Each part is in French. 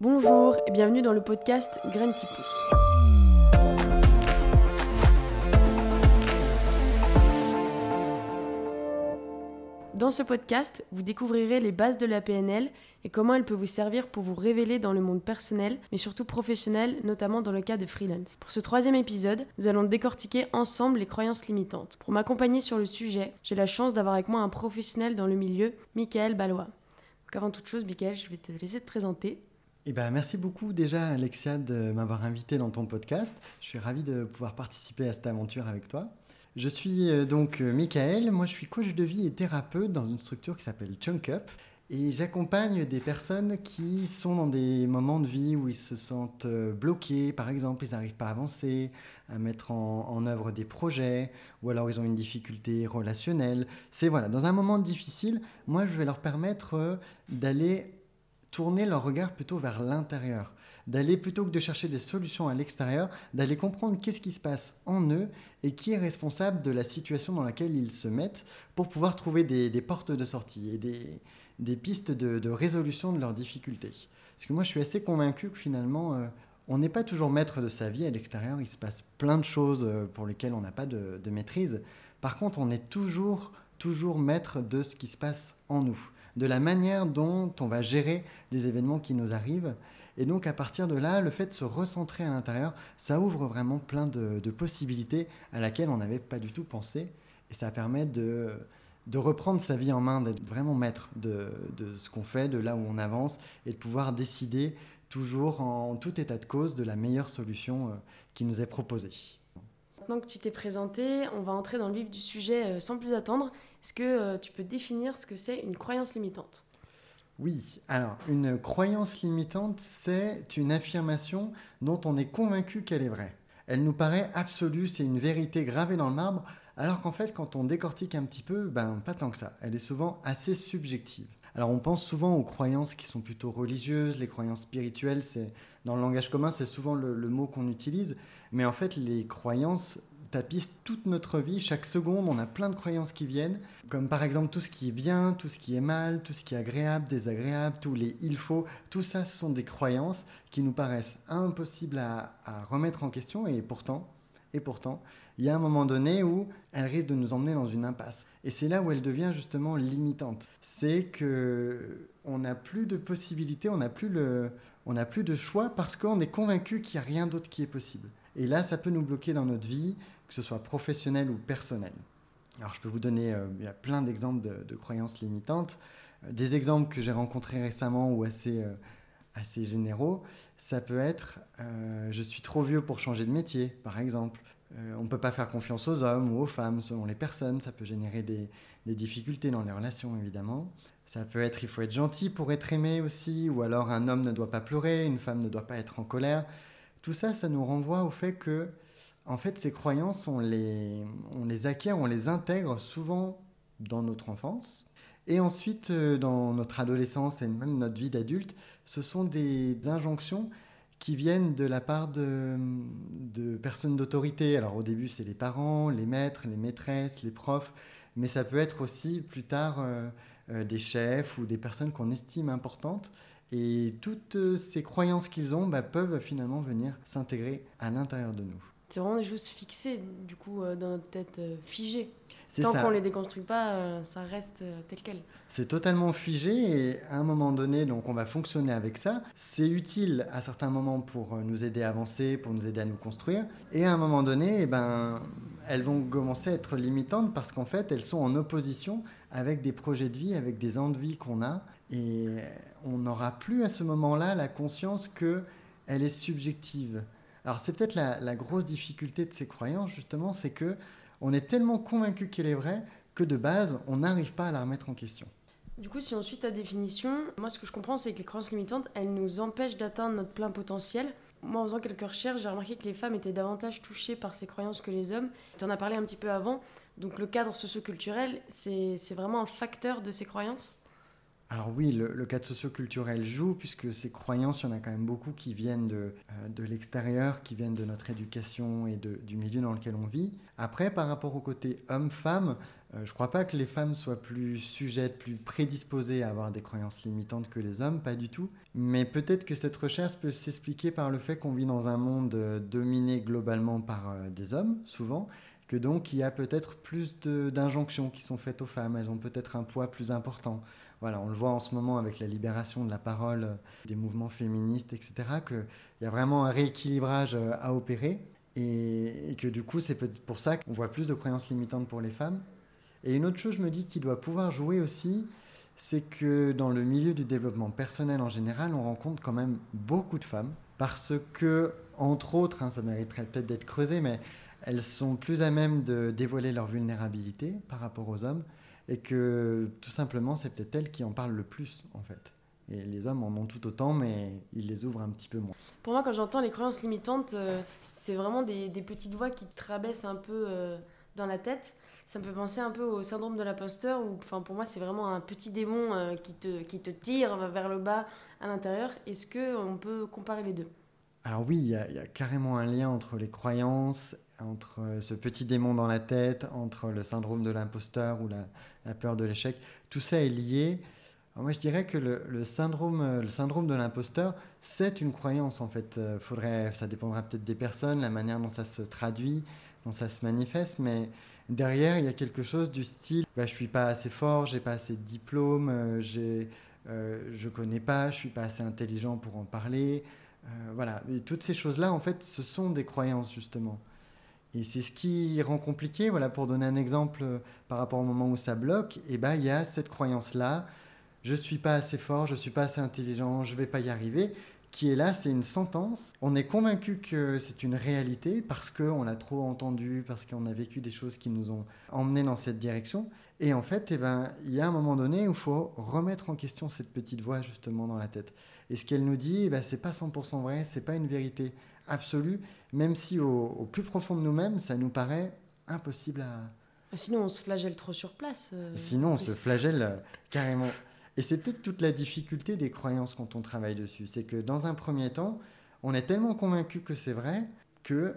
Bonjour et bienvenue dans le podcast Graines qui poussent. Dans ce podcast, vous découvrirez les bases de la PNL et comment elle peut vous servir pour vous révéler dans le monde personnel, mais surtout professionnel, notamment dans le cas de freelance. Pour ce troisième épisode, nous allons décortiquer ensemble les croyances limitantes. Pour m'accompagner sur le sujet, j'ai la chance d'avoir avec moi un professionnel dans le milieu, Michael Ballois. Donc avant toute chose, Michael, je vais te laisser te présenter. Eh ben, merci beaucoup déjà Alexia de m'avoir invité dans ton podcast. Je suis ravi de pouvoir participer à cette aventure avec toi. Je suis euh, donc euh, Michael, moi je suis coach de vie et thérapeute dans une structure qui s'appelle Chunk Up et j'accompagne des personnes qui sont dans des moments de vie où ils se sentent euh, bloqués, par exemple ils n'arrivent pas à avancer, à mettre en, en, œuvre des projets, ou alors ils ont une difficulté relationnelle. C'est voilà, dans un moment difficile, moi je vais leur permettre d'aller tourner leur regard plutôt vers l'intérieur, d'aller plutôt que de chercher des solutions à l'extérieur, d'aller comprendre qu'est-ce qui se passe en eux et qui est responsable de la situation dans laquelle ils se mettent pour pouvoir trouver des, portes de sortie et des, pistes de, résolution de leurs difficultés. Parce que moi je suis assez convaincu que finalement euh, on n'est pas toujours maître de sa vie à l'extérieur, il se passe plein de choses euh, pour lesquelles on n'a pas de, de maîtrise. Par contre on est toujours, toujours maître de ce qui se passe en nous de la manière dont on va gérer les événements qui nous arrivent. Et donc à partir de là, le fait de se recentrer à l'intérieur, ça ouvre vraiment plein de, possibilités à laquelle on n'avait pas du tout pensé. Et ça permet de, reprendre sa vie en main, d'être vraiment maître de, de ce qu'on fait, de là où on avance, et de pouvoir décider toujours en tout état de cause de la meilleure solution euh, qui nous est proposée. Maintenant que tu t'es présenté, on va entrer dans le vif du sujet euh, sans plus attendre. Est-ce que euh, tu peux définir ce que c'est une croyance limitante? Oui, alors une croyance limitante, c'est une affirmation dont on est convaincu qu'elle est vraie. Elle nous paraît absolue, c'est une vérité gravée dans le marbre, alors qu'en fait, quand on décortique un petit peu, ben pas tant que ça. Elle est souvent assez subjective. Alors on pense souvent aux croyances qui sont plutôt religieuses, les croyances spirituelles, c'est dans le langage commun, c'est souvent le, le mot qu'on utilise, mais en fait les croyances tapisse toute notre vie. Chaque seconde, on a plein de croyances qui viennent, comme par exemple tout ce qui est bien, tout ce qui est mal, tout ce qui est agréable, désagréable, tous les il faut. Tout ça, ce sont des croyances qui nous paraissent impossibles à, remettre en question et pourtant, et pourtant, il y a un moment donné où elles risquent de nous emmener dans une impasse. Et c'est là où elle devient justement limitante. C'est que on n'a plus de possibilités, on n'a plus le, on n'a plus de choix parce qu'on est convaincu qu'il n'y a rien d'autre qui est possible. Et là, ça peut nous bloquer dans notre vie, que ce soit professionnel ou personnel. Alors je peux vous donner euh, il y a plein d'exemples de, croyances limitantes. Euh, des exemples que j'ai rencontrés récemment ou assez, euh, assez généraux, ça peut être je suis trop vieux pour changer de métier, par exemple. on ne peut pas faire confiance aux hommes ou aux femmes selon les personnes. Ça peut générer des, des difficultés dans les relations, évidemment. Ça peut être il faut être gentil pour être aimé aussi, ou alors un homme ne doit pas pleurer, une femme ne doit pas être en colère. Tout ça, ça nous renvoie au fait que en fait, ces croyances, on les, acquiert, on les intègre souvent dans notre enfance. Et ensuite, euh, dans notre adolescence et même notre vie d'adulte, ce sont des injonctions qui viennent de la part de, de personnes d'autorité. Alors au début, c'est les parents, les maîtres, les maîtresses, les profs, mais ça peut être aussi plus tard euh, euh, des chefs ou des personnes qu'on estime importantes. Et toutes ces croyances qu'ils ont bah, peuvent finalement venir s'intégrer à l'intérieur de nous. C'est vraiment des choses fixées, du coup, euh, dans notre tête, euh, figées. Tant qu'on ne les déconstruit pas, euh, ça reste tel quel. C'est totalement figé et à un moment donné, donc on va fonctionner avec ça. C'est utile à certains moments pour nous aider à avancer, pour nous aider à nous construire. Et à un moment donné, eh ben, elles vont commencer à être limitantes parce qu'en fait, elles sont en opposition avec des projets de vie, avec des envies qu'on a. Et on n'aura plus à ce moment-là la conscience qu'elle est subjective alors c'est peut-être la, grosse difficulté de ces croyances justement, c'est que on est tellement convaincu qu'elle est vraie que de base on n'arrive pas à la remettre en question. Du coup, si on suit ta définition, moi ce que je comprends c'est que les croyances limitantes, elles nous empêchent d'atteindre notre plein potentiel. Moi, en faisant quelques recherches, j'ai remarqué que les femmes étaient davantage touchées par ces croyances que les hommes. Tu en as parlé un petit peu avant. Donc, le cadre socioculturel, c'est vraiment un facteur de ces croyances? Alors oui, le, cadre socio-culturel joue, puisque ces croyances, il y en a quand même beaucoup qui viennent de, euh, de l'extérieur, qui viennent de notre éducation et de, du milieu dans lequel on vit. Après, par rapport au côté homme-femme, euh, je ne crois pas que les femmes soient plus sujettes, plus prédisposées à avoir des croyances limitantes que les hommes, pas du tout. Mais peut-être que cette recherche peut s'expliquer par le fait qu'on vit dans un monde euh, dominé globalement par des hommes, souvent, que donc il y a peut-être plus d'injonctions qui sont faites aux femmes, elles ont peut-être un poids plus important voilà, on le voit en ce moment avec la libération de la parole euh, des mouvements féministes, etc., qu'il y a vraiment un rééquilibrage euh, à opérer et, que du coup, c'est pour ça qu'on voit plus de croyances limitantes pour les femmes. Et une autre chose, je me dis, qui doit pouvoir jouer aussi, c'est que dans le milieu du développement personnel en général, on rencontre quand même beaucoup de femmes parce que, entre autres, hein, ça mériterait peut-être d'être creusé, mais elles sont plus à même de dévoiler leur vulnérabilité par rapport aux hommes et que tout simplement c'est peut-être elle qui en parle le plus en fait. Et les hommes en ont tout autant, mais ils les ouvrent un petit peu moins. Pour moi, quand j'entends les croyances limitantes, euh, c'est vraiment des, petites voix qui te rabaissent un peu euh, dans la tête. Ça me fait penser un peu au syndrome de l'imposteur, où enfin, pour moi, c'est vraiment un petit démon euh, qui, te, qui te tire vers le bas à l'intérieur. Est-ce qu'on peut comparer les deux? Alors oui, il y, a carrément un lien entre les croyances entre ce petit démon dans la tête, entre le syndrome de l'imposteur ou la, peur de l'échec. Tout ça est lié. moi, je dirais que le, syndrome, le syndrome de l'imposteur, c'est une croyance en fait. Euh, faudrait, ça dépendra peut-être des personnes, la manière dont ça se traduit, dont ça se manifeste, mais derrière, il y a quelque chose du style bah, je suis pas assez fort, j'ai pas assez de diplôme, euh, j'ai, euh, je connais pas, je suis pas assez intelligent pour en parler. voilà, toutes ces choses-là, en fait, ce sont des croyances justement. Et c'est ce qui rend compliqué, voilà, pour donner un exemple euh, par rapport au moment où ça bloque, et eh ben, il y a cette croyance-là, je ne suis pas assez fort, je ne suis pas assez intelligent, je ne vais pas y arriver, qui est là, c'est une sentence. On est convaincu que c'est une réalité parce qu'on l'a trop entendu, parce qu'on a vécu des choses qui nous ont emmenés dans cette direction. Et en fait, eh ben, il y a un moment donné où il faut remettre en question cette petite voix justement dans la tête. Et ce qu'elle nous dit, eh ben, c'est pas 100% vrai, c'est pas une vérité absolue, même si au, plus profond de nous-mêmes, ça nous paraît impossible à... Ah, sinon, on se flagelle trop sur place. Euh, sinon, on se flagelle euh, carrément. Et c'est peut-être toute la difficulté des croyances quand on travaille dessus. C'est que dans un premier temps, on est tellement convaincu que c'est vrai que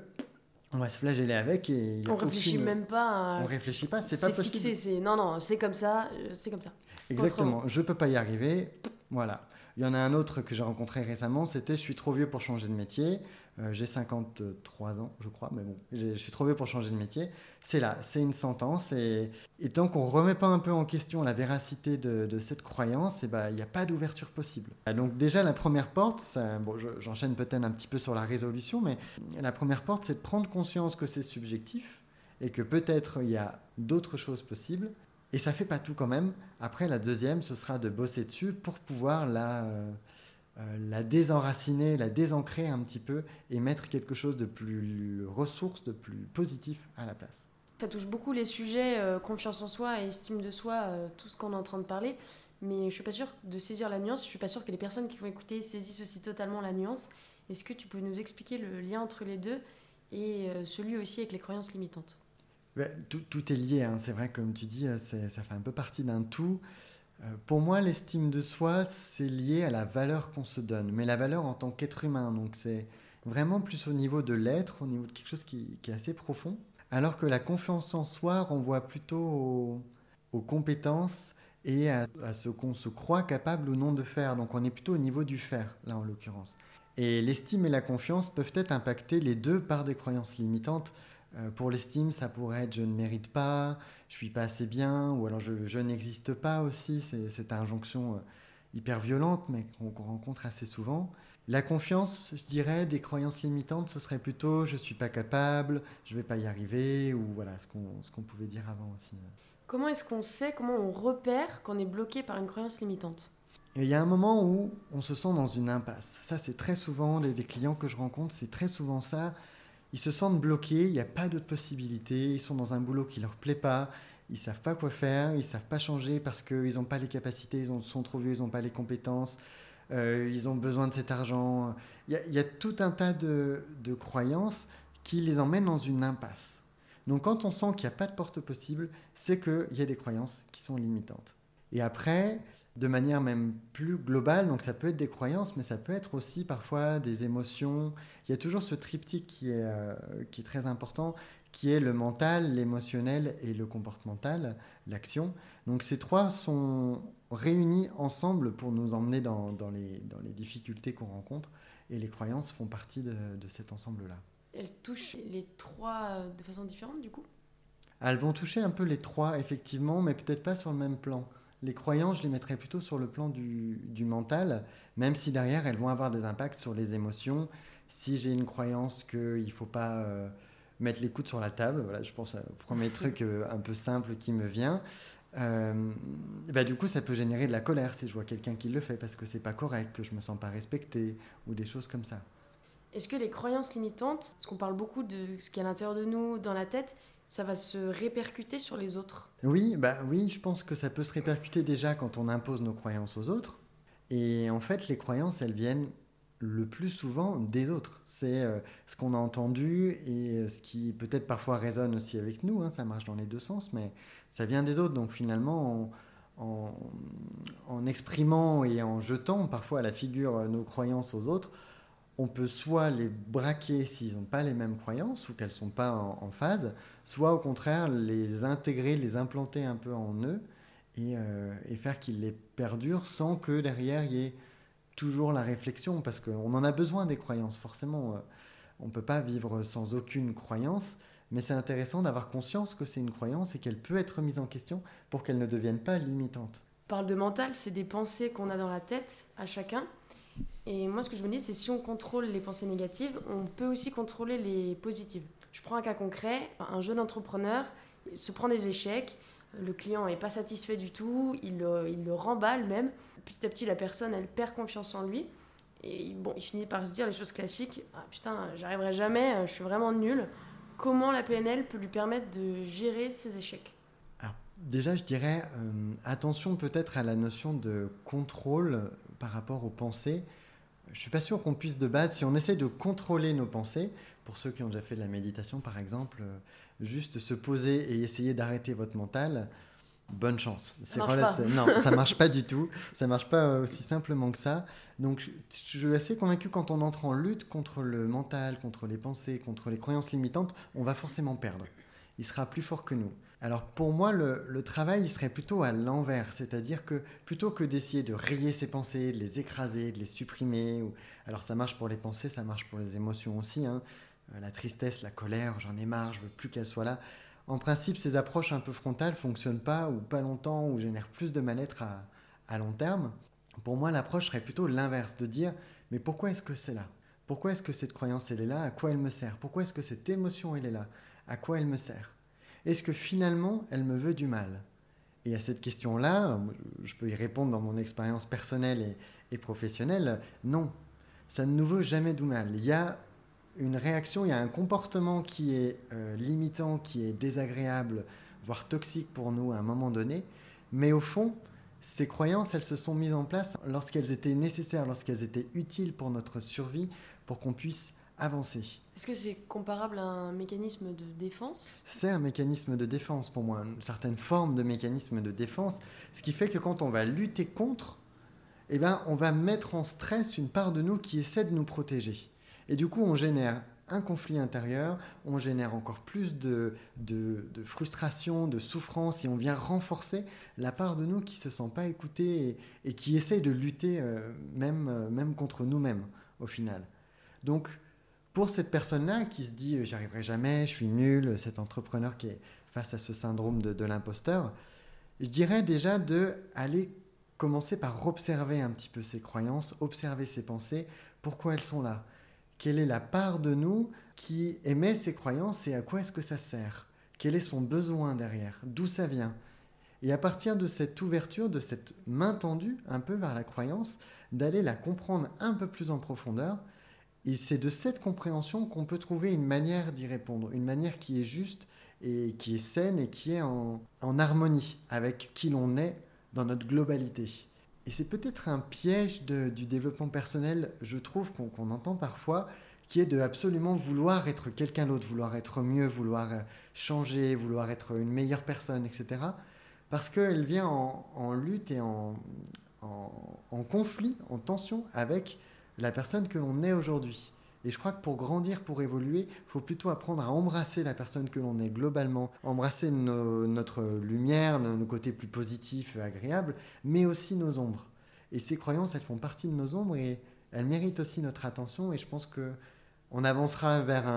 on va se flageller avec et on réfléchit même pas. On réfléchit pas, c'est pas possible. Fixé, c'est non non, c'est comme ça, euh, c'est comme ça. Exactement. Je peux pas y arriver. Voilà. Il y en a un autre que j'ai rencontré récemment, c'était je suis trop vieux pour changer de métier. Euh, j'ai 53 ans, je crois, mais bon, je suis trop vieux pour changer de métier. C'est là, c'est une sentence. Et, tant qu'on ne remet pas un peu en question la véracité de, cette croyance, eh ben, il n'y a pas d'ouverture possible. Donc déjà, la première porte, bon, j'enchaîne peut-être un petit peu sur la résolution, mais la première porte, c'est de prendre conscience que c'est subjectif et que peut-être il y a d'autres choses possibles et ça fait pas tout quand même. Après, la deuxième, ce sera de bosser dessus pour pouvoir la, euh, euh, la désenraciner, la désancrer un petit peu et mettre quelque chose de plus ressource, de plus positif à la place. Ça touche beaucoup les sujets euh, confiance en soi et estime de soi, tout ce qu'on est en train de parler. Mais je suis pas sûre de saisir la nuance. Je suis pas sûre que les personnes qui vont écouter saisissent aussi totalement la nuance. Est-ce que tu peux nous expliquer le lien entre les deux et celui aussi avec les croyances limitantes? Tout, est lié, hein. c'est vrai, comme tu dis, euh, ça fait un peu partie d'un tout. Euh, pour moi, l'estime de soi, c'est lié à la valeur qu'on se donne, mais la valeur en tant qu'être humain. Donc c'est vraiment plus au niveau de l'être, au niveau de quelque chose qui, est assez profond. Alors que la confiance en soi renvoie plutôt aux, compétences et à, à ce qu'on se croit capable ou non de faire. Donc on est plutôt au niveau du faire, là en l'occurrence. Et l'estime et la confiance peuvent être impactés les deux par des croyances limitantes. Euh, pour l'estime, ça pourrait être je ne mérite pas, je suis pas assez bien, ou alors je, n'existe pas aussi. C'est cette injonction euh, hyper violente, mais qu'on rencontre assez souvent. La confiance, je dirais, des croyances limitantes, ce serait plutôt je suis pas capable, je vais pas y arriver, ou voilà ce qu'on pouvait dire avant aussi. Comment est-ce qu'on sait, comment on repère qu'on est bloqué par une croyance limitante? Il y a un moment où on se sent dans une impasse. Ça, c'est très souvent, des clients que je rencontre, c'est très souvent ça ils se sentent bloqués, il n'y a pas d'autre possibilité, ils sont dans un boulot qui ne leur plaît pas, ils ne savent pas quoi faire, ils ne savent pas changer parce qu'ils n'ont pas les capacités, ils sont trop vieux, ils n'ont pas les compétences, euh, ils ont besoin de cet argent. Il y, a, tout un tas de, croyances qui les emmènent dans une impasse. Donc quand on sent qu'il n'y a pas de porte possible, c'est qu'il y a des croyances qui sont limitantes. Et après, de manière même plus globale. Donc ça peut être des croyances, mais ça peut être aussi parfois des émotions. Il y a toujours ce triptyque qui est, euh, qui est très important, qui est le mental, l'émotionnel et le comportemental, l'action. Donc ces trois sont réunis ensemble pour nous emmener dans, dans, les, dans les, difficultés qu'on rencontre, et les croyances font partie de, de cet ensemble-là. Elles touchent les trois de façon différente, du coup? Elles vont toucher un peu les trois, effectivement, mais peut-être pas sur le même plan. Les croyances, je les mettrais plutôt sur le plan du, du mental, même si derrière, elles vont avoir des impacts sur les émotions. Si j'ai une croyance qu'il ne faut pas... Euh, mettre les coudes sur la table. Voilà, je pense au premier truc euh, un peu simple qui me vient. Euh, bah, du coup, ça peut générer de la colère si je vois quelqu'un qui le fait parce que c'est pas correct, que je me sens pas respecté ou des choses comme ça. Est-ce que les croyances limitantes, parce qu'on parle beaucoup de ce qui est à l'intérieur de nous, dans la tête, ça va se répercuter sur les autres Oui, bah oui, je pense que ça peut se répercuter déjà quand on impose nos croyances aux autres. Et en fait, les croyances, elles viennent le plus souvent des autres. C'est euh, ce qu'on a entendu et euh, ce qui peut-être parfois résonne aussi avec nous, hein, ça marche dans les deux sens, mais ça vient des autres. Donc finalement, en, exprimant et en jetant parfois à la figure nos croyances aux autres, on peut soit les braquer s'ils n'ont pas les mêmes croyances ou qu'elles ne sont pas en, phase, soit au contraire les intégrer, les implanter un peu en eux et, et faire qu'ils les perdurent sans que derrière il y ait toujours la réflexion, parce qu'on en a besoin des croyances, forcément. Euh, on ne peut pas vivre sans aucune croyance, mais c'est intéressant d'avoir conscience que c'est une croyance et qu'elle peut être mise en question pour qu'elle ne devienne pas limitante. On parle de mental, c'est des pensées qu'on a dans la tête à chacun. Et moi, ce que je me dis, c'est si on contrôle les pensées négatives, on peut aussi contrôler les positives. Je prends un cas concret, un jeune entrepreneur se prend des échecs, le client n'est pas satisfait du tout, il le, remballe même. Petit à petit, la personne, elle perd confiance en lui. Et bon, il finit par se dire les choses classiques ah, Putain, j'arriverai jamais, je suis vraiment nul. Comment la PNL peut lui permettre de gérer ses échecs? Alors, déjà, je dirais euh, attention peut-être à la notion de contrôle par rapport aux pensées. Je suis pas sûr qu'on puisse de base, si on essaie de contrôler nos pensées, pour ceux qui ont déjà fait de la méditation par exemple, euh, juste se poser et essayer d'arrêter votre mental, bonne chance. Ça marche pas. Non, ça marche pas du tout. Ça marche pas aussi simplement que ça. Donc, je suis assez convaincu quand on entre en lutte contre le mental, contre les pensées, contre les croyances limitantes, on va forcément perdre. Il sera plus fort que nous. Alors pour moi, le, travail, il serait plutôt à l'envers, c'est-à-dire que plutôt que d'essayer de rayer ses pensées, de les écraser, de les supprimer, alors ça marche pour les pensées, ça marche pour les émotions aussi, hein. euh, la tristesse, la colère, j'en ai marre, je veux plus qu'elle soit là. En principe, ces approches un peu frontales fonctionnent pas, ou pas longtemps, ou génèrent plus de mal-être à, à long terme. Pour moi, l'approche serait plutôt l'inverse, de dire, mais pourquoi est-ce que c'est là? Pourquoi est-ce que cette croyance, elle est là? À quoi elle me sert? Pourquoi est-ce que cette émotion, elle est là? À quoi elle me sert? Est-ce que finalement elle me veut du mal? Et à cette question-là, je peux y répondre dans mon expérience personnelle et, professionnelle, non, ça ne nous veut jamais du mal. Il y a une réaction, il y a un comportement qui est euh, limitant, qui est désagréable, voire toxique pour nous à un moment donné, mais au fond, ces croyances, elles se sont mises en place lorsqu'elles étaient nécessaires, lorsqu'elles étaient utiles pour notre survie, pour qu'on puisse Est-ce que c'est comparable à un mécanisme de défense? C'est un mécanisme de défense pour moi, une certaine forme de mécanisme de défense, ce qui fait que quand on va lutter contre, eh ben, on va mettre en stress une part de nous qui essaie de nous protéger. Et du coup, on génère un conflit intérieur, on génère encore plus de, de, frustration, de souffrance, et on vient renforcer la part de nous qui ne se sent pas écoutée et, qui essaie de lutter euh, même, euh, même contre nous-mêmes au final. Donc, pour cette personne-là qui se dit euh, j'arriverai jamais, je suis nul, cet entrepreneur qui est face à ce syndrome de, l'imposteur, je dirais déjà de aller commencer par observer un petit peu ses croyances, observer ses pensées, pourquoi elles sont là, quelle est la part de nous qui émet ces croyances et à quoi est-ce que ça sert, quel est son besoin derrière, d'où ça vient? Et à partir de cette ouverture, de cette main tendue un peu vers la croyance, d'aller la comprendre un peu plus en profondeur et c'est de cette compréhension qu'on peut trouver une manière d'y répondre, une manière qui est juste et qui est saine et qui est en, harmonie avec qui l'on est dans notre globalité. Et c'est peut-être un piège du développement personnel, je trouve, qu'on entend parfois, qui est de absolument vouloir être quelqu'un d'autre, vouloir être mieux, vouloir euh, changer, vouloir être une meilleure personne, etc. Parce qu'elle vient en, lutte et en, en, conflit, en tension avec la personne que l'on est aujourd'hui. Et je crois que pour grandir, pour évoluer, il faut plutôt apprendre à embrasser la personne que l'on est globalement, embrasser notre lumière, nos, côtés plus positifs, agréables, mais aussi nos ombres. Et ces croyances, elles font partie de nos ombres et elles méritent aussi notre attention. Et je pense que on avancera vers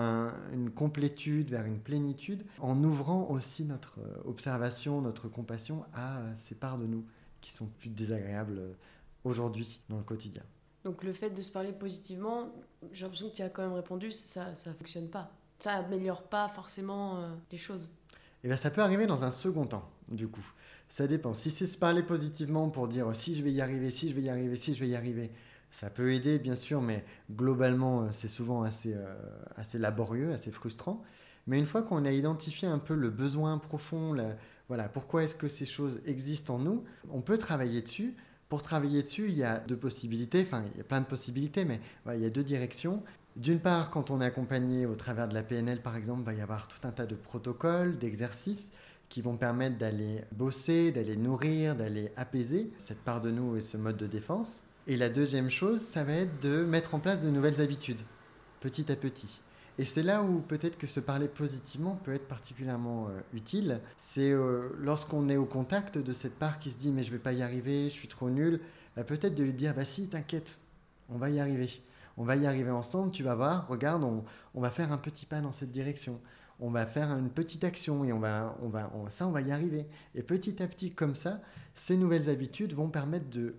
une complétude, vers une plénitude, en ouvrant aussi notre observation, notre compassion à ces parts de nous qui sont plus désagréables aujourd'hui dans le quotidien. Donc le fait de se parler positivement, j'ai l'impression que tu as quand même répondu, ça ne fonctionne pas. Ça améliore pas forcément euh, les choses. Et eh bien ça peut arriver dans un second temps, du coup. Ça dépend. Si c'est se parler positivement pour dire si je vais y arriver, si je vais y arriver, si je vais y arriver, ça peut aider, bien sûr, mais globalement, euh, c'est souvent assez, euh, assez laborieux, assez frustrant. Mais une fois qu'on a identifié un peu le besoin profond, voilà, pourquoi est-ce que ces choses existent en nous, on peut travailler dessus pour travailler dessus, il y a deux possibilités, enfin il y a plein de possibilités, mais il y a deux directions. D'une part, quand on est accompagné au travers de la PNL, par exemple, il va y avoir tout un tas de protocoles, d'exercices qui vont permettre d'aller bosser, d'aller nourrir, d'aller apaiser cette part de nous et ce mode de défense. Et la deuxième chose, ça va être de mettre en place de nouvelles habitudes, petit à petit. Et c'est là où peut-être que se parler positivement peut être particulièrement euh, utile. C'est euh, lorsqu'on est au contact de cette part qui se dit mais je vais pas y arriver, je suis trop nul, bah, peut-être de lui dire bah si, t'inquiète, on va y arriver. On va y arriver ensemble, tu vas voir, regarde, on, va faire un petit pas dans cette direction. On va faire une petite action et on va, on va, ça, on va y arriver. Et petit à petit, comme ça, ces nouvelles habitudes vont permettre de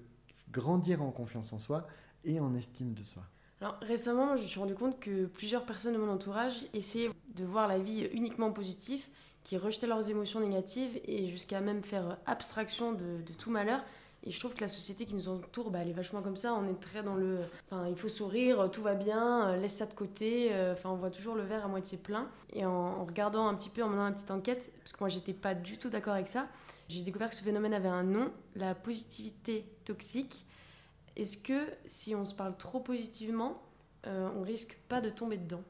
grandir en confiance en soi et en estime de soi. Alors récemment, je me suis rendu compte que plusieurs personnes de mon entourage essayaient de voir la vie uniquement positive, qui rejetaient leurs émotions négatives et jusqu'à même faire abstraction de, tout malheur. Et je trouve que la société qui nous entoure, bah, elle est vachement comme ça. On est très dans le. Enfin, il faut sourire, tout va bien, euh, laisse ça de côté. Euh, enfin, on voit toujours le verre à moitié plein. Et en, regardant un petit peu, en menant une petite enquête, parce que moi, j'étais pas du tout d'accord avec ça, j'ai découvert que ce phénomène avait un nom la positivité toxique. Est-ce que si on se parle trop positivement, euh, on risque pas de tomber dedans?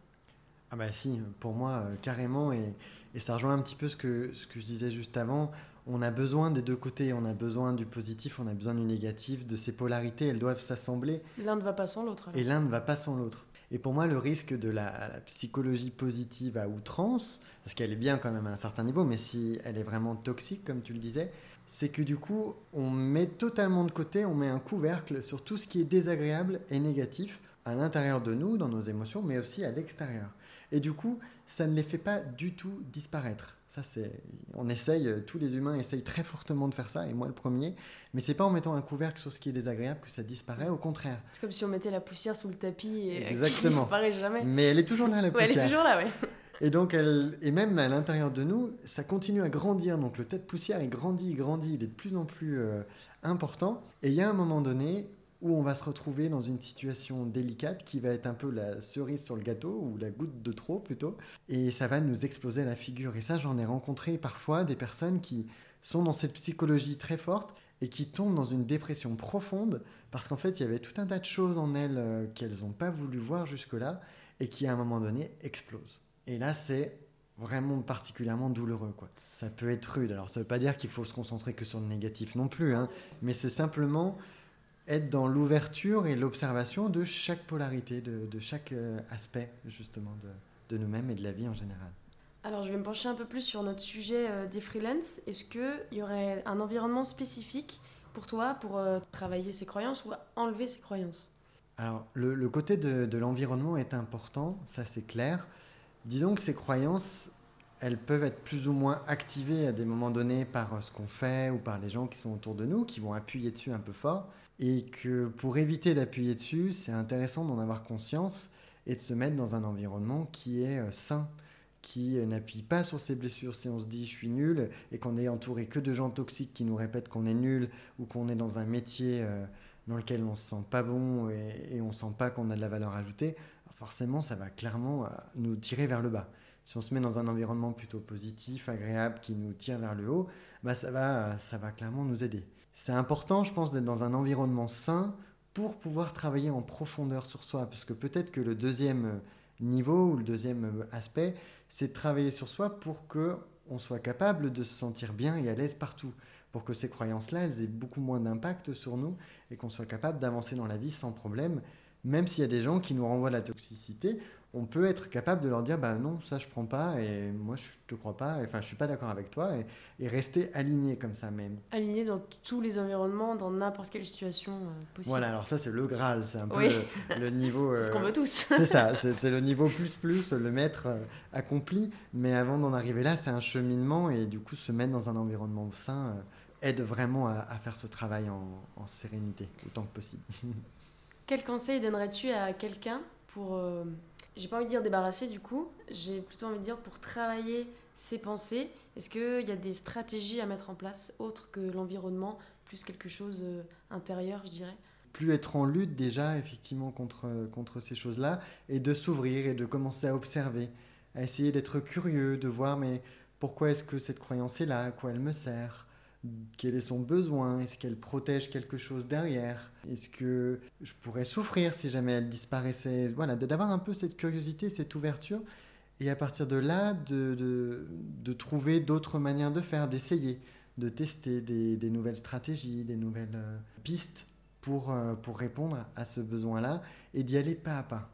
Ah bah si, pour moi, euh, carrément, et, ça rejoint un petit peu ce que, ce que je disais juste avant. On a besoin des deux côtés, on a besoin du positif, on a besoin du négatif, de ces polarités, elles doivent s'assembler. L'un ne va pas sans l'autre. Et l'un ne va pas sans l'autre. Et pour moi, le risque de la, la, psychologie positive à outrance, parce qu'elle est bien quand même à un certain niveau, mais si elle est vraiment toxique, comme tu le disais, c'est que du coup, on met totalement de côté, on met un couvercle sur tout ce qui est désagréable et négatif à l'intérieur de nous, dans nos émotions, mais aussi à l'extérieur. Et du coup, ça ne les fait pas du tout disparaître. Ça, c'est, on essaye, tous les humains essayent très fortement de faire ça, et moi le premier. Mais c'est pas en mettant un couvercle sur ce qui est désagréable que ça disparaît, au contraire. C'est comme si on mettait la poussière sous le tapis et Exactement. disparaît jamais. Mais elle est toujours là, la poussière. elle est toujours là, oui. Et donc, elle, et même à l'intérieur de nous, ça continue à grandir. Donc, le tête poussière, il grandit, il grandit, il est de plus en plus euh, important. Et il y a un moment donné où on va se retrouver dans une situation délicate qui va être un peu la cerise sur le gâteau ou la goutte de trop plutôt. Et ça va nous exploser la figure. Et ça, j'en ai rencontré parfois des personnes qui sont dans cette psychologie très forte et qui tombent dans une dépression profonde parce qu'en fait, il y avait tout un tas de choses en elles euh, qu'elles n'ont pas voulu voir jusque-là et qui, à un moment donné, explosent. Et là, c'est vraiment particulièrement douloureux. Quoi. Ça peut être rude. Alors, ça ne veut pas dire qu'il faut se concentrer que sur le négatif non plus, hein, mais c'est simplement être dans l'ouverture et l'observation de chaque polarité, de, de chaque euh, aspect, justement, de, de nous-mêmes et de la vie en général. Alors, je vais me pencher un peu plus sur notre sujet euh, des freelances. Est-ce qu'il y aurait un environnement spécifique pour toi pour euh, travailler ces croyances ou enlever ces croyances? Alors, le, le côté de, de l'environnement est important, ça c'est clair. Disons que ces croyances, elles peuvent être plus ou moins activées à des moments donnés par ce qu'on fait ou par les gens qui sont autour de nous, qui vont appuyer dessus un peu fort. Et que pour éviter d'appuyer dessus, c'est intéressant d'en avoir conscience et de se mettre dans un environnement qui est euh, sain, qui euh, n'appuie pas sur ses blessures. Si on se dit je suis nul et qu'on est entouré que de gens toxiques qui nous répètent qu'on est nul ou qu'on est dans un métier euh, dans lequel on se sent pas bon et, et on sent pas qu'on a de la valeur ajoutée, forcément, ça va clairement euh, nous tirer vers le bas. Si on se met dans un environnement plutôt positif, agréable, qui nous tire vers le haut, bah ça, va, ça va clairement nous aider. C'est important, je pense, d'être dans un environnement sain pour pouvoir travailler en profondeur sur soi, parce que peut-être que le deuxième euh, niveau ou le deuxième euh, aspect, c'est de travailler sur soi pour que on soit capable de se sentir bien et à l'aise partout pour que ces croyances-là, elles aient beaucoup moins d'impact sur nous et qu'on soit capable d'avancer dans la vie sans problème. Même s'il y a des gens qui nous renvoient la toxicité, on peut être capable de leur dire bah non ça je prends pas et moi je te crois pas. Enfin je suis pas d'accord avec toi et, rester aligné comme ça même. Aligné dans tous les environnements dans n'importe quelle situation euh, possible. Voilà alors ça c'est le graal c'est un peu le, niveau c'est ce qu'on euh, veut tous. c'est ça c'est le niveau plus plus le maître euh, accompli. Mais avant d'en arriver là c'est un cheminement et du coup se mettre dans un environnement sain aide vraiment à, faire ce travail en, en sérénité autant que possible quel conseil donnerais-tu à quelqu'un pour j'ai pas envie de dire débarrasser du coup, j'ai plutôt envie de dire pour travailler ses pensées, est-ce qu'il y a des stratégies à mettre en place autres que l'environnement, plus quelque chose euh, intérieur, je dirais? Plus être en lutte déjà effectivement contre, contre ces choses-là et de s'ouvrir et de commencer à observer, à essayer d'être curieux, de voir mais pourquoi est-ce que cette croyance est là, à quoi elle me sert, quel est son besoin Est-ce qu'elle protège quelque chose derrière Est-ce que je pourrais souffrir si jamais elle disparaissait Voilà, d'avoir un peu cette curiosité, cette ouverture, et à partir de là, de, trouver d'autres manières de faire, d'essayer, de tester des, des, nouvelles stratégies, des nouvelles euh, pistes pour, euh, pour répondre à ce besoin-là, et d'y aller pas à pas.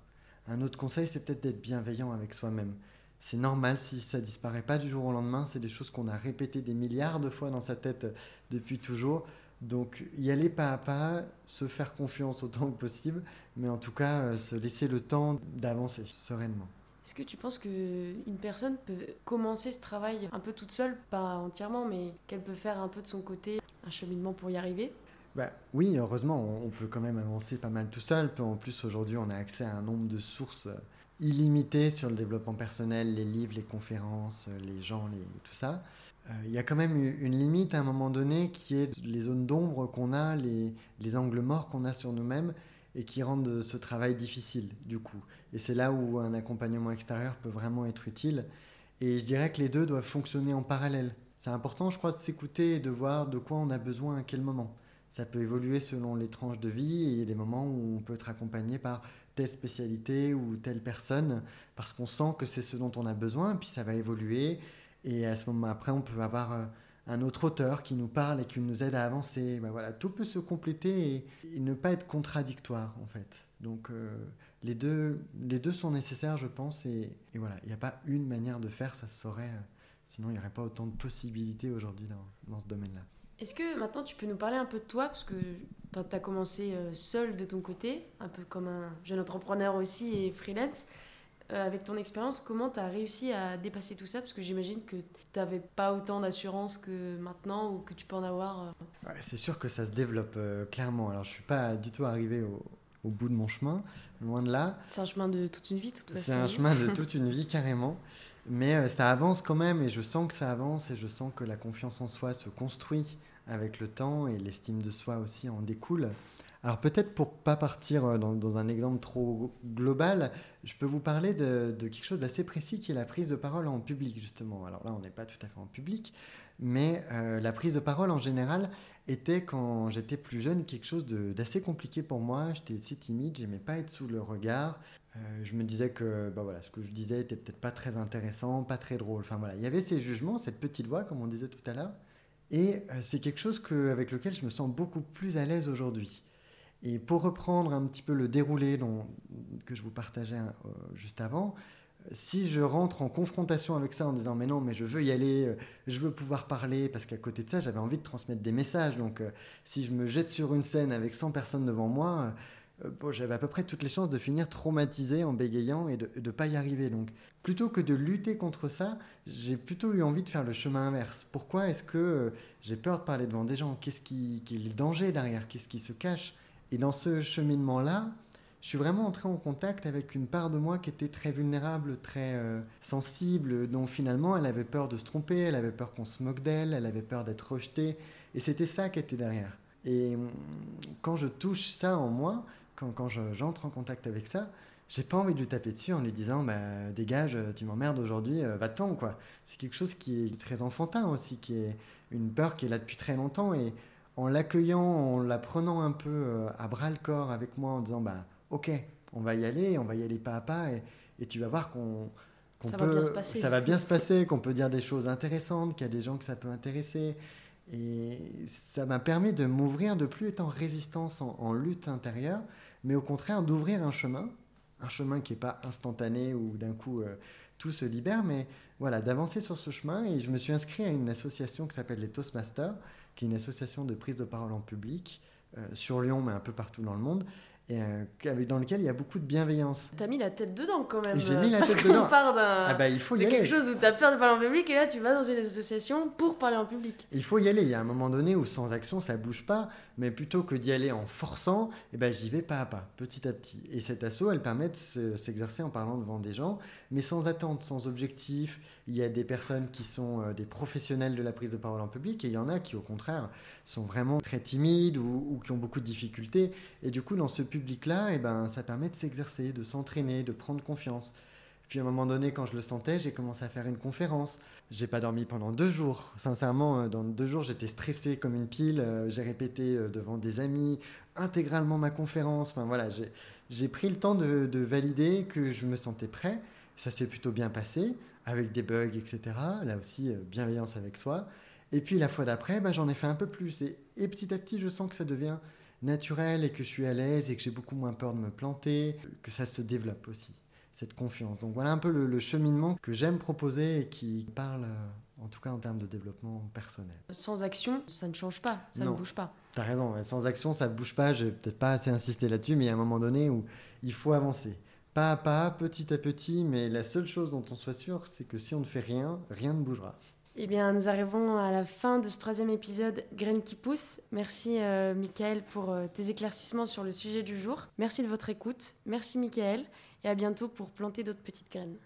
Un autre conseil, c'est peut-être d'être bienveillant avec soi-même c'est normal si ça disparaît pas du jour au lendemain. C'est des choses qu'on a répétées des milliards de fois dans sa tête euh, depuis toujours. Donc y aller pas à pas, se faire confiance autant que possible, mais en tout cas euh, se laisser le temps d'avancer sereinement. Est-ce que tu penses qu'une personne peut commencer ce travail un peu toute seule, pas entièrement, mais qu'elle peut faire un peu de son côté un cheminement pour y arriver? Bah, oui, heureusement, on peut quand même avancer pas mal tout seul. En plus, aujourd'hui, on a accès à un nombre de sources euh, illimité sur le développement personnel, les livres, les conférences, les gens, tout ça. Euh, il y a quand même une limite à un moment donné qui est les zones d'ombre qu'on a, les, les, angles morts qu'on a sur nous-mêmes et qui rendent ce travail difficile du coup. Et c'est là où un accompagnement extérieur peut vraiment être utile. Et je dirais que les deux doivent fonctionner en parallèle. C'est important, je crois, de s'écouter et de voir de quoi on a besoin à quel moment. Ça peut évoluer selon les tranches de vie et il y a des moments où on peut être accompagné par telle spécialité ou telle personne parce qu'on sent que c'est ce dont on a besoin, puis ça va évoluer. Et à ce moment après, on peut avoir euh, un autre auteur qui nous parle et qui nous aide à avancer. Ben voilà, tout peut se compléter et, ne pas être contradictoire en fait. Donc euh, les, deux, les deux sont nécessaires, je pense. Et, voilà, il n'y a pas une manière de faire, ça se saurait. Euh, sinon, il n'y aurait pas autant de possibilités aujourd'hui dans, dans ce domaine-là. Est-ce que maintenant tu peux nous parler un peu de toi? Parce que tu as commencé euh, seul de ton côté, un peu comme un jeune entrepreneur aussi et freelance. Euh, avec ton expérience, comment tu as réussi à dépasser tout ça? Parce que j'imagine que tu n'avais pas autant d'assurance que maintenant ou que tu peux en avoir. Euh. c'est sûr que ça se développe clairement. Alors je ne suis pas du tout arrivé au, au, bout de mon chemin, loin de là. C'est un chemin de toute une vie, toute façon. C'est un chemin de toute une vie, carrément. Mais ça avance quand même et je sens que ça avance et je sens que la confiance en soi se construit avec le temps et l'estime de soi aussi en découle. Alors peut-être pour pas partir euh, dans, un exemple trop global, je peux vous parler de, quelque chose d'assez précis qui est la prise de parole en public justement. Alors là on n'est pas tout à fait en public, mais euh, la prise de parole en général était quand j'étais plus jeune quelque chose d'assez compliqué pour moi. J'étais assez timide, j'aimais pas être sous le regard. Euh, je me disais que bah voilà, ce que je disais était peut-être pas très intéressant, pas très drôle. Enfin voilà, il y avait ces jugements, cette petite voix comme on disait tout à l'heure. Et euh, c'est quelque chose que, avec lequel je me sens beaucoup plus à l'aise aujourd'hui. Et pour reprendre un petit peu le déroulé que je vous partageais euh, juste avant, si je rentre en confrontation avec ça en disant mais non mais je veux y aller, euh, je veux pouvoir parler parce qu'à côté de ça j'avais envie de transmettre des messages donc si je me jette sur une scène avec 100 personnes devant moi, j'avais à peu près toutes les chances de finir traumatisé en bégayant et de ne pas y arriver. Donc, plutôt que de lutter contre ça, j'ai plutôt eu envie de faire le chemin inverse. Pourquoi est-ce que euh, j'ai peur de parler devant des gens? Qu'est-ce qui, est le danger derrière? Qu'est-ce qui se cache? Et dans ce cheminement-là, je suis vraiment entré en contact avec une part de moi qui était très vulnérable, très euh, sensible, dont finalement elle avait peur de se tromper, elle avait peur qu'on se moque d'elle, elle avait peur d'être rejetée. Et c'était ça qui était derrière. Et hum, quand je touche ça en moi, quand, j'entre en contact avec ça, j'ai pas envie de lui taper dessus en lui disant bah, dégage, tu m'emmerdes aujourd'hui, euh, va-t'en quoi. C'est quelque chose qui est très enfantin aussi, qui est une peur qui est là depuis très longtemps et en l'accueillant, en la prenant un peu euh, à bras le corps avec moi en disant bah ok, on va y aller, on va y aller pas à pas et, tu vas voir qu'on ça va bien se passer. Ça va bien se passer, qu'on peut dire des choses intéressantes, qu'il y a des gens que ça peut intéresser Et ça m'a permis de m'ouvrir, de plus être en résistance, en, lutte intérieure, mais au contraire d'ouvrir un chemin, un chemin qui n'est pas instantané ou d'un coup euh, tout se libère, mais voilà, d'avancer sur ce chemin. Et je me suis inscrit à une association qui s'appelle les Toastmasters, qui est une association de prise de parole en public euh, sur Lyon, mais un peu partout dans le monde et euh, dans lequel il y a beaucoup de bienveillance. T'as mis la tête dedans quand même. J'ai mis la parce tête dedans. part d'un. Ah bah il faut y aller. quelque chose où t'as peur de parler en public et là tu vas dans une association pour parler en public. Il faut y aller. Il y a un moment donné où sans action ça bouge pas, mais plutôt que d'y aller en forçant, eh ben j'y vais pas à pas, petit à petit. Et cet assaut, elle permet de s'exercer en parlant devant des gens, mais sans attente, sans objectif. Il y a des personnes qui sont euh, des professionnels de la prise de parole en public et il y en a qui au contraire sont vraiment très timides ou, ou qui ont beaucoup de difficultés. Et du coup dans ce public là, eh ben ça permet de s'exercer, de s'entraîner, de prendre confiance. Puis à un moment donné, quand je le sentais, j'ai commencé à faire une conférence. J'ai pas dormi pendant deux jours. Sincèrement, euh, dans deux jours, j'étais stressé comme une pile. Euh, j'ai répété euh, devant des amis intégralement ma conférence. Enfin voilà, j'ai pris le temps de, valider que je me sentais prêt. Ça s'est plutôt bien passé, avec des bugs, etc. Là aussi, bienveillance avec soi. Et puis la fois d'après, ben, j'en ai fait un peu plus. Et, et petit à petit, je sens que ça devient naturel et que je suis à l'aise et que j'ai beaucoup moins peur de me planter, que ça se développe aussi, cette confiance. Donc voilà un peu le, cheminement que j'aime proposer et qui parle, euh, en tout cas en termes de développement personnel. Sans action, ça ne change pas, ça ne bouge pas. Tu as raison, sans action, ça ne bouge pas. Je vais peut-être pas assez insister là-dessus, mais il y a un moment donné où il faut avancer. Pas à pas, petit à petit, mais la seule chose dont on soit sûr, c'est que si on ne fait rien, rien ne bougera. Eh bien, nous arrivons à la fin de ce troisième épisode Graines qui poussent. Merci, euh, Michael, pour euh, tes éclaircissements sur le sujet du jour. Merci de votre écoute. Merci, Michael. Et à bientôt pour planter d'autres petites graines.